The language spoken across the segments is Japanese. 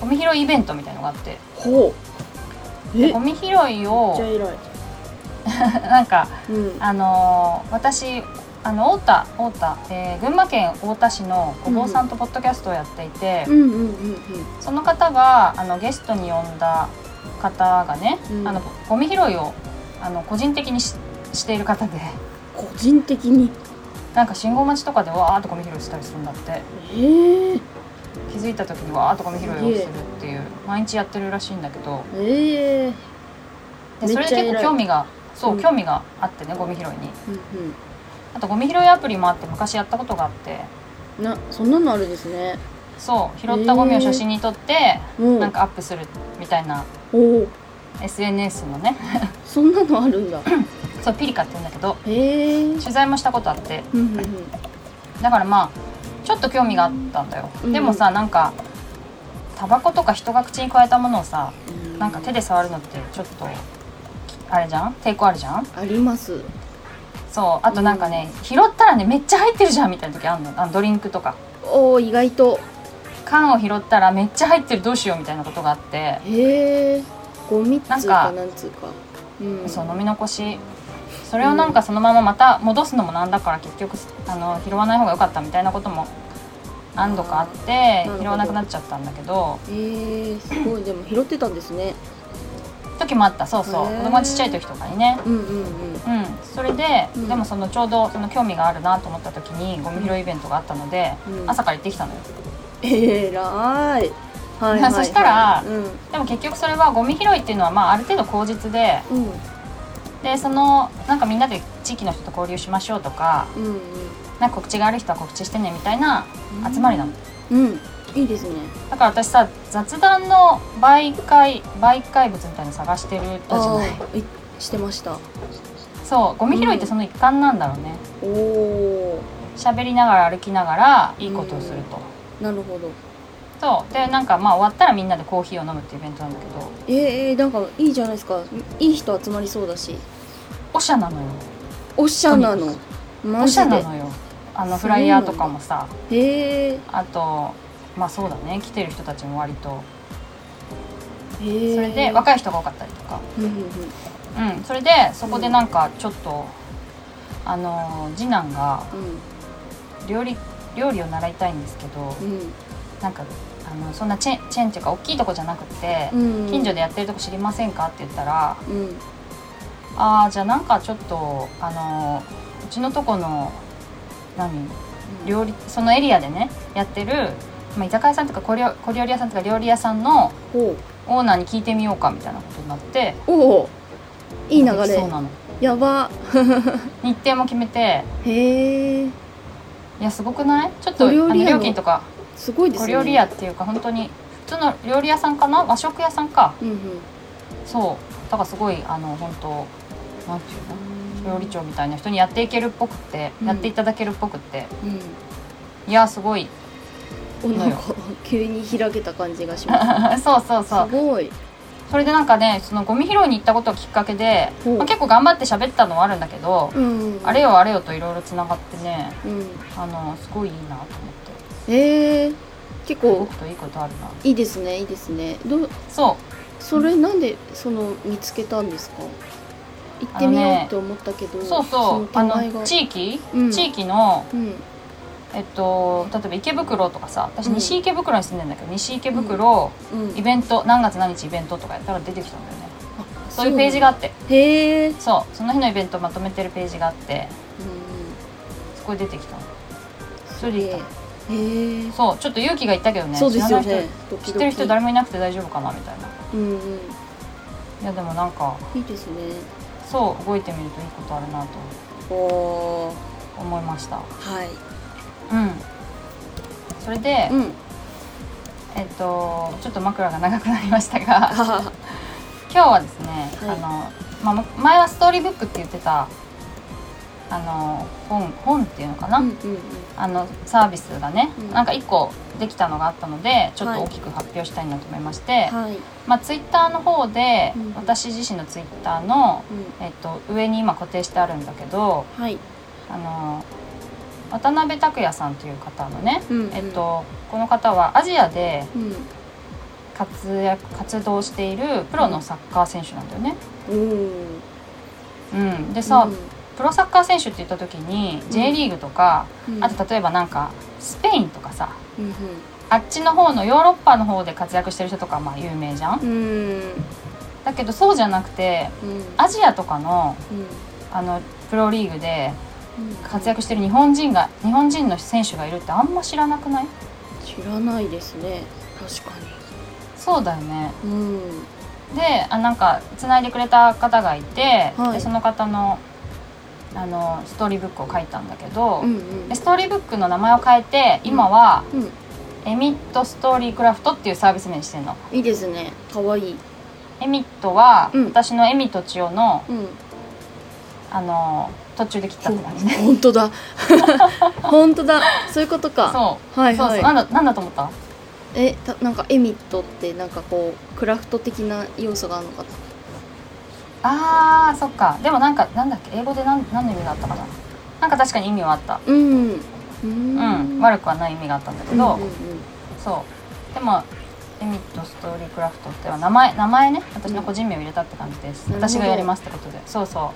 ゴミ拾いイベントみたいのがあって。う。ほうゴミ拾いを なんかうん。あのー私あの太田太田、えー群馬県太田市のごぼうさんとポッドキャストをやっていて、その方があのゲストに呼んだ方がね、うん。あのゴミ拾いをあの個人的にししている方で。個人的に？なんか信号待ちとかでわーっとゴミ拾いしたりするんだって。ええ気づいた時にわーっとゴミ拾いをするっていう毎日やってるらしいんだけど。ええでそれで結構興味がそう、うん。興味があってねゴミ拾いに。うんあとゴミ拾いアプリもあって昔やったことがあって。うんなそんなのあるですね。そう拾ったゴミを写真に撮って、うん。なんかアップするみたいな。おお SNS のね。そんなのあるんだ。そうピリカって言うんだけど。へえ取材もしたことあって。うんうんうん。だからまあちょっと興味があったんだよ、うんでもさなんかタバコとか人が口に加えたものをさうん。なんか手で触るのってちょっとあれじゃん？抵抗あるじゃん？あります。そう。あとなんかね、拾ったらねめっちゃ入ってるじゃんみたいな時あるの。あのドリンクとか。おお意外と。缶を拾ったらめっちゃ入ってるどうしようみたいなことがあって、へえゴミっつうかなんかなんつうか。うん。そう飲み残しそれをなんかそのまままた戻すのもなんだから結局あの拾わない方が良かったみたいなことも何度かあって拾わなくなっちゃったんだけど。えー、すごい。でも拾ってたんですね。時もあったそうそう。子供がちっちゃい時とかにね。うんうんうん。うん。それで、うん。でもそのちょうどその興味があるなと思った時にゴミ拾いイベントがあったので、うん。朝から行ってきたのよ。えらい。はいはい、はい、そしたらうん。でも結局それはゴミ拾いっていうのはまあある程度口実でうんでそのなんかみんなで地域の人と交流しましょうとかうんなんか告知がある人は告知してねみたいな集まりなの、うん。うんいいですね。だから私さ雑談の媒介媒介物みたいなの探してるたじゃない。してました。そうゴミ拾いってその一環なんだろうね。おお喋りながら歩きながらいいことをすると、なるほどそう。でなんかまあ終わったらみんなでコーヒーを飲むっていうイベントなんだけど。えー、えー、なんかいいじゃないですか。いい人集まりそうだし。おしゃなのよ。おしゃなの？マおしゃなのよ。あのフライヤーとかもさ。へえあとまあそうだね。来てる人たちも割と。それで若い人が多かったりとか。うんうんうん。うん。それでそこでなんかちょっとあの次男が料理料理を習いたいんですけどうん。なんかあのそんなチェチェーンっていうか大きいとこじゃなくて、うん。近所でやってるとこ知りませんかって言ったらうん「ああじゃあなんかちょっとあのうちのとこの何料理そのエリアでねやってる、まあ、居酒屋さんとか小料小料理屋さんとか料理屋さんのほオーナーに聞いてみようかみたいなことになってうおお。いい流れ。そうなの。やば。日程も決めてへえいやすごくない？ちょっとあの。料金とかすごいですね。小料理屋っていうか本当に普通の料理屋さんかな？和食屋さんか。うんうん。そう。だからすごいあの本当なんていうの？料理長みたいな人にやっていけるっぽくって、うん。やっていただけるっぽくって。うん。いやすごい。おなんか急に開けた感じがしま そうそうすそう。すごい。それでなんかねそのゴミ拾いに行ったことをきっかけで、まあ、結構頑張って喋ったのはあるんだけど、うんあれよあれよといろいろつながってねうん。あのすごいいいなと思ってへえ結構いいことあるな。いいですねいいですね。どうそそれなんでその見つけたんですか？行ってみようって思ったけど、うそう。そうあの地域、うん。地域のうん。えっと例えば池袋とかさ私うん。西池袋に住んでんだけど、西池袋、うん。イベント何月何日イベントとかやったら出てきたんだよね。そういうページがあって。へえ、うん、そう。その日のイベントまとめてるページがあって。そこに出てきたの。それで行ったそうちょっと勇気がいったけどね。そうですよ知らないね知ってる人誰もいなくて大丈夫かなみたいな。うんうん。いやでもなんかいいですね。そう動いてみるといいことあるなと思いました。はい。うん。それで、うん。えっとちょっと枕が長くなりましたが は今日はですね、はい。あのまあむ前はストーリーブックって言ってたあの本本っていうのかな、うんうんあのサービスがね、うん。なんか1個できたのがあったのでちょっはい。と大きく発表したいなと思いまして、はい。まあ、ツイッターの方で、うん私自身のツイッターの、うん。えっと、上に今固定してあるんだけどはい。あの渡辺拓也さんという方のね、うんえっと、この方はアジアでうん。活躍活動しているプロのサッカー選手なんだよね。おー。うん、でさ、うんプロサッカー選手って言った時に J リーグとか、うん。あと例えばなんかスペインとかさうんあっちの方のヨーロッパの方で活躍してる人とかまあ有名じゃん？うん。うんだけどそうじゃなくてうん。アジアとかのうん。あのプロリーグでうん。活躍してる日本人が日本人の選手がいるってあんま知らなくない？知らないですね。確かそうだよね。にうん。であなんかつないでくれた方がいて、はい。でその方のあのストーリーブックを書いたんだけど、うんうん。でストーリーブックの名前を変えて今は、うん。エミットストーリークラフトっていうサービス名にしてるの。いいですね。可愛いエミットは、うん。私のエミと千代のうん。あの途中で切ったって感じね。本当だ。本当だ。そういうことか。そう。はいそうそう、はいなんだなんだと思った？えたなんかエミットってなんかこうクラフト的な要素があるのかとあーそっか。でもなんかなんだっけ？英語で何何の意味があったかな？なんか確かに意味はあった。うん。ううん、悪くはない意味があったんだけど、うんうんうん。そう。でもエミットストーリークラフトっては名前名前ね。私の個人名を入れたって感じです、なるほど私がやりますってことで。そうそ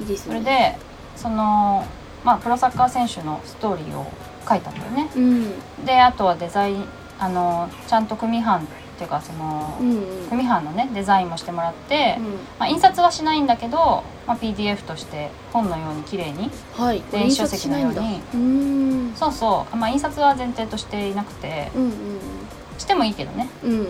う。いいですね。それでそのまあプロサッカー選手のストーリーを書いたんだよね。うん。であとはデザインあのちゃんと組版っていうかその、うんうん。組版のねデザインもしてもらって、うん。まあ、印刷はしないんだけど、まあ、PDF として本のように綺麗にはい。電子書籍のように。そうそう、まあ、印刷は前提としていなくてうんうんしてもいいけどね。うん。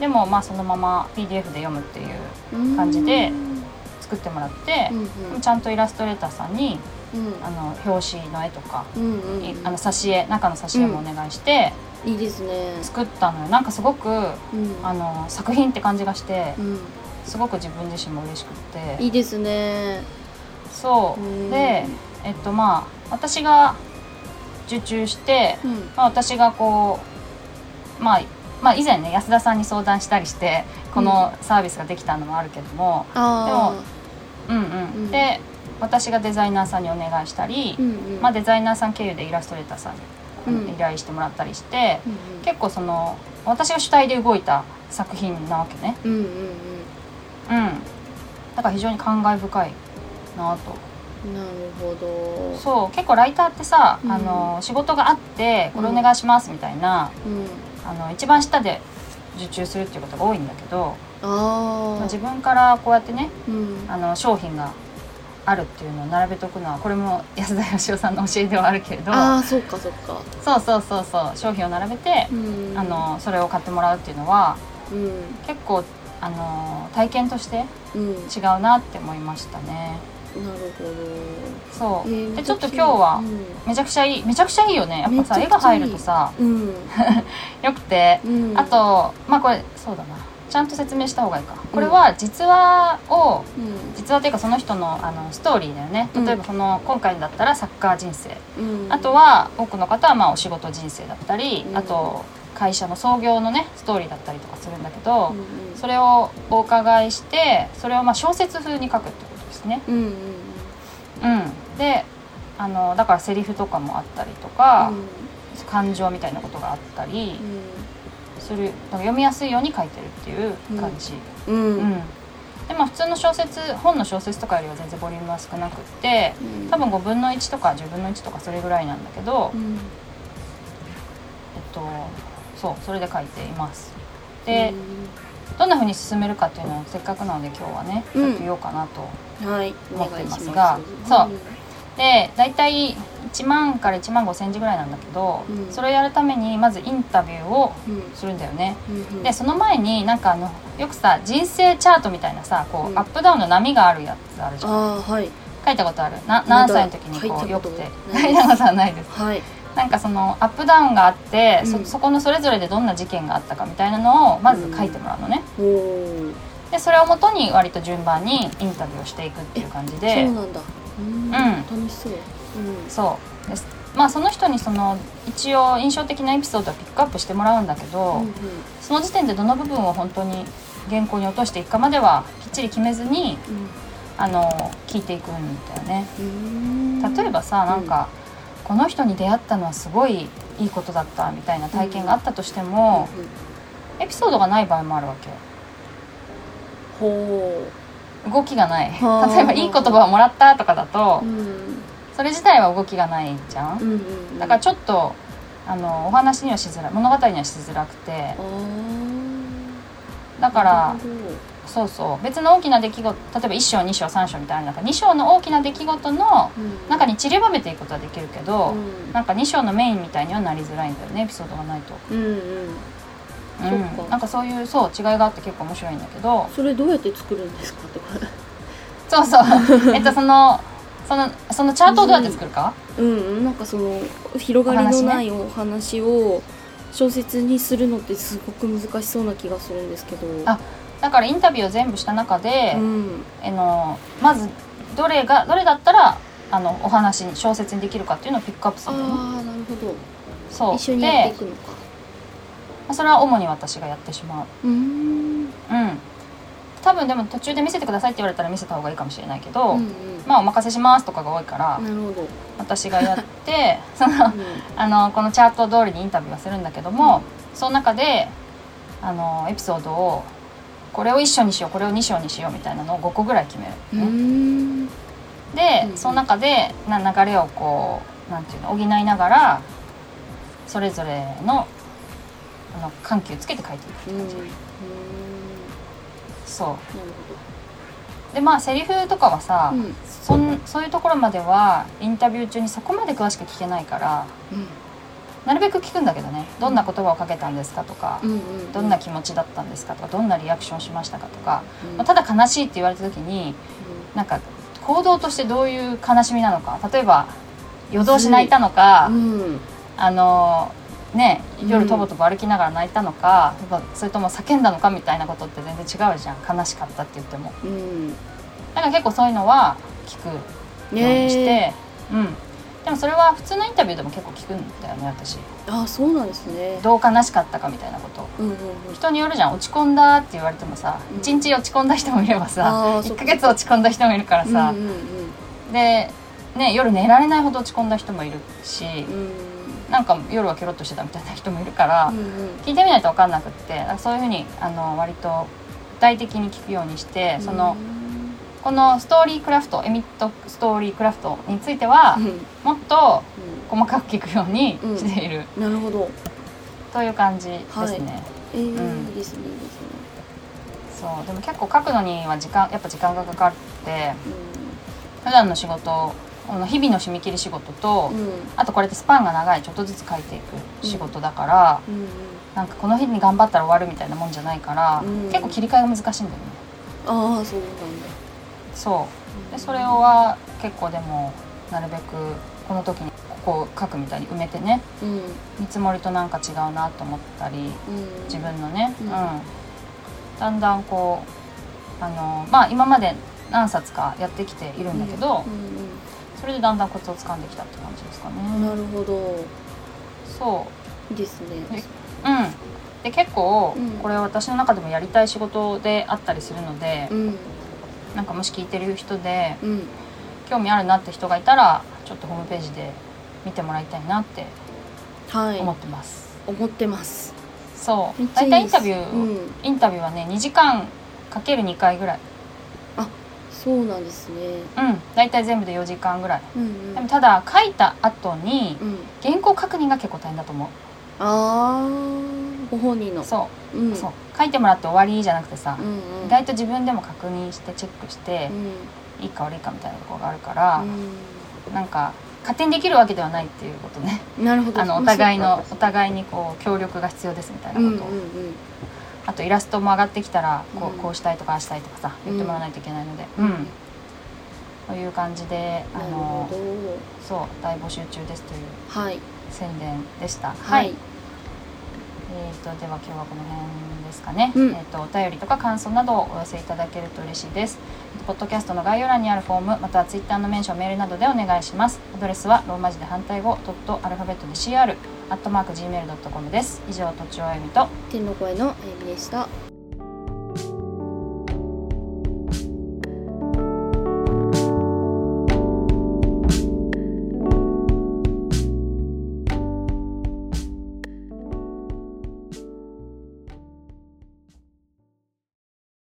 でもまあそのまま PDF で読むっていううん感じでうん。作ってもらってう、んちゃんとイラストレーターさんにうん。あの表紙の絵とか、うんうん。いあの挿絵中の挿絵もお願いしていいですね。作ったのよ。なんかすごくうん。あの作品って感じがしてうん。すごく自分自身も嬉しくって。いいですね。そう。うん。でえっとまあ私が受注して、うん。まあ、私がこうまあまあ以前ね安田さんに相談したりしてこのサービスができたのもあるけども、あうんうん。うん。で私がデザイナーさんにお願いしたりあ、うんうん。まあ、デザイナーさん経由でイラストレーターさんに依頼してもらったりして、うん結構その私が主体で動いた作品なわけね。うんうんうん。うん。だから非常に感慨深いなと。うんなるほど。そう。結構ライターってさ、うん。あの仕事があってこれお願いしますみたいな、うん。あの一番下で受注するっていうことが多いんだけど、あ自分からこうやってねうん。あの商品があるっていうのを並べとくのはこれも安田義雄さんの教えではあるけれどああそっかそっか。そうそうそうそう商品を並べて、うん。あのそれを買ってもらうっていうのはうん。結構あの体験としてうん。違うなって思いましたね。なるほど。そう、えーでちょっと今日はめちゃくちゃいいめちゃくちゃいいよね。やっぱさ絵が入るとさ。うん。よくて、うん。あとまあこれそうだなちゃんと説明した方がいいか。これは実話をうん。実話というかその人のあのストーリーだよね。うん。例えばその、今回だったらサッカー人生。うん。あとは多くの方はまあお仕事人生だったり、うん。あと会社の創業のねストーリーだったりとかするんだけど、うんうん。それをお伺いしてそれをまあ小説風に書くってことですね。うんうんうん、であのだからセリフとかもあったりとか、感情みたいなことがあったりする、読みやすいように書いてるっていう感じ。うん。ううん。んでまあ普通の小説本の小説とかよりは全然ボリュームは少なくってうん。多分5分の1とか10分の1とかそれぐらいなんだけど、うん。えっとそうそれで書いています。で、どんな風に進めるかっていうのをせっかくなので今日はねちうん。ょっと言おうかなと。思って願いします。ますがそうで大体1万から1万5千字ぐらいなんだけど、うん。それをやるためにまずインタビューをうん。するんだよね。うんでその前になんかあのよくさ人生チャートみたいなさこう、うん。アップダウンの波があるやつあるじゃん。はい。書いたことある？な何歳の時にこうよくてない書いたことはないです。はい。なんかそのアップダウンがあって、うん。そそこのそれぞれでどんな事件があったかみたいなのをまず書いてもらうのね、でそれをもとに割と順番にインタビューをしていくっていう感じそうでなんだうん。楽しそう。うん。そう。です。まあその人にその一応印象的なエピソードをピックアップしてもらうんだけど、うんその時点でどの部分を本当に原稿に落としていくかまではきっちり決めずにあの聞いていくんだよね。うん。例えばさなんか、この人に出会ったのはすごいいいことだったみたいな体験があったとしても、うんうんエピソードがない場合もあるわけほ動きがない。はあ例えばいい言葉をもらったとかだとううん。それ自体は動きがないじゃん、うんうんだからちょっとあのお話にはしづらい。物語にはしづらくて。だからそうそう。別の大きな出来事例えば1章2章3章みたいななんか2章の大きな出来事のうん。中に散りばめていくことはできるけど、うん。なんか2章のメインみたいにはなりづらいんだよね。エピソードがないと、うんうんうん。そっか。なんかそういうそう違いがあって結構面白いんだけど。それどうやって作るんですかとか。そうそう。えっとそのそのそのチャートをどうやって作るか、うんなんかその広がりのないお話を小説にするのってすごく難しそうな気がするんですけど。あだからインタビューを全部した中で、うん。あのまずどれがどれだったらあのお話に小説にできるかっていうのをピックアップすあるのね。あなるほど。そう。一緒にやっていでくのかまあそれは主に私がやってしまう。うーん。うん。多分でも途中で見せてくださいって言われたら見せた方がいいかもしれないけど、うんまあお任せしますとかが多いから、うんなるほど。私がやって そのあのこのチャート通りにインタビューはするんだけども、その中であのエピソードをこれを1章にしようこれを2章にしようみたいなのを5個ぐらい決めるね、ん。で、うん。その中でな流れをこうなんていうの補いながらそれぞれのあの緩急つけて書いていくってうんうん。感じ、そう。でまあセリフとかはさ、うん。そんそういうところまではインタビュー中にそこまで詳しく聞けないからなるべく聞くんだけどね。どんな言葉をかけたんですかとか、うんうんどんな気持ちだったんですかとかどんなリアクションしましたかとか、うんまあただ悲しいって言われた時になんか行動としてどういう悲しみなのか例えば夜通し泣いたのか、うん。あのね夜うん。とぼとぼ歩きながら泣いたのか、やっぱそれとも叫んだのかみたいなことって全然違うじゃん。悲しかったって言っても。うん。だから結構そういうのは聞くようにして、ね。うん。でもそれは普通のインタビューでも結構聞くんだよね私。ああそうなんですね。どう悲しかったかみたいなこと。うんうんうん。人によるじゃん。落ち込んだって言われてもさうん。一、日落ち込んだ人もいればさ1あーそっか。ヶ月落ち込んだ人もいるからさ、うんうんで、ね、夜寝られないほど落ち込んだ人もいるし、うんなんか夜はケロッとしてたみたいな人もいるから、うんうん。聞いてみないと分かんなくってそういうふうにあの割と具体的に聞くようにして、そのこのストーリークラフトエミットストーリークラフトについては、うん。もっと細かく聞くようにしている、うんなるほど。という感じですね、えーうん。いいですねいいですね。そう。でも結構書くのには時間やっぱ時間がかかってう普段の仕事この日々の締め切り仕事と、んうん。あとこれってスパンが長いちょっとずつ書いていく仕事だから、うんうん。なんかこの日に頑張ったら終わるみたいなもんじゃないから、うん。結構切り替えが難しいんだよね。ああそうなんだ。そう。でそれは結構でもなるべくこの時にここを書くみたいに埋めてねうん。見積もりとなんか違うなと思ったりうん。自分のね、ううん。んだんだんこうあのまあ今まで何冊かやってきているんだけど、うんそれでだんだんコツをつかんできたって感じですかうんなね。るほど。そいいですね。う、うん、で結構うん。これは私の中でもやりたい仕事であったりするので、うん。なんかもし聞いてる人でうん。興味あるなって人がいたらちょっとホームページで見てもらいたいなってはい。思ってます。思ってます。そう。大体インタビュー、うん。インタビューはね2時間かける2回ぐらいそうなんですね。うん。大体全部で4時間ぐらい。うんうん。でもただ書いた後にうん。原稿確認が結構大変だと思う、ああご本人の。そう。う、ん。そう。書いてもらって終わりじゃなくてさう、んうん。意外と自分でも確認してチェックしてう、ん。いいか悪いかみたいなところがあるから、うなんか勝手にできるわけではないっていうことね。んなるほど。あのお互いまあのお互いにこう協力が必要ですみたいなことを、そうかうんうんあとイラストも上がってきたらこうこうしたいとかああしたいとかさ言ってもらわないといけないので、ううん。んという感じであのそう大募集中ですというはい。宣伝でした。はい、えー、とでは今日はこの辺ですかね、うん。えー、とお便りとか感想などをお寄せいただけると嬉しいです。ポッドキャストの概要欄にあるフォームまたはツイッターのメンションメールなどでお願いします。アドレスはローマ字で反対語ドットアルファベットで CR アットマーク Gmail.com です。以上とちおえみと天の声のあゆみでした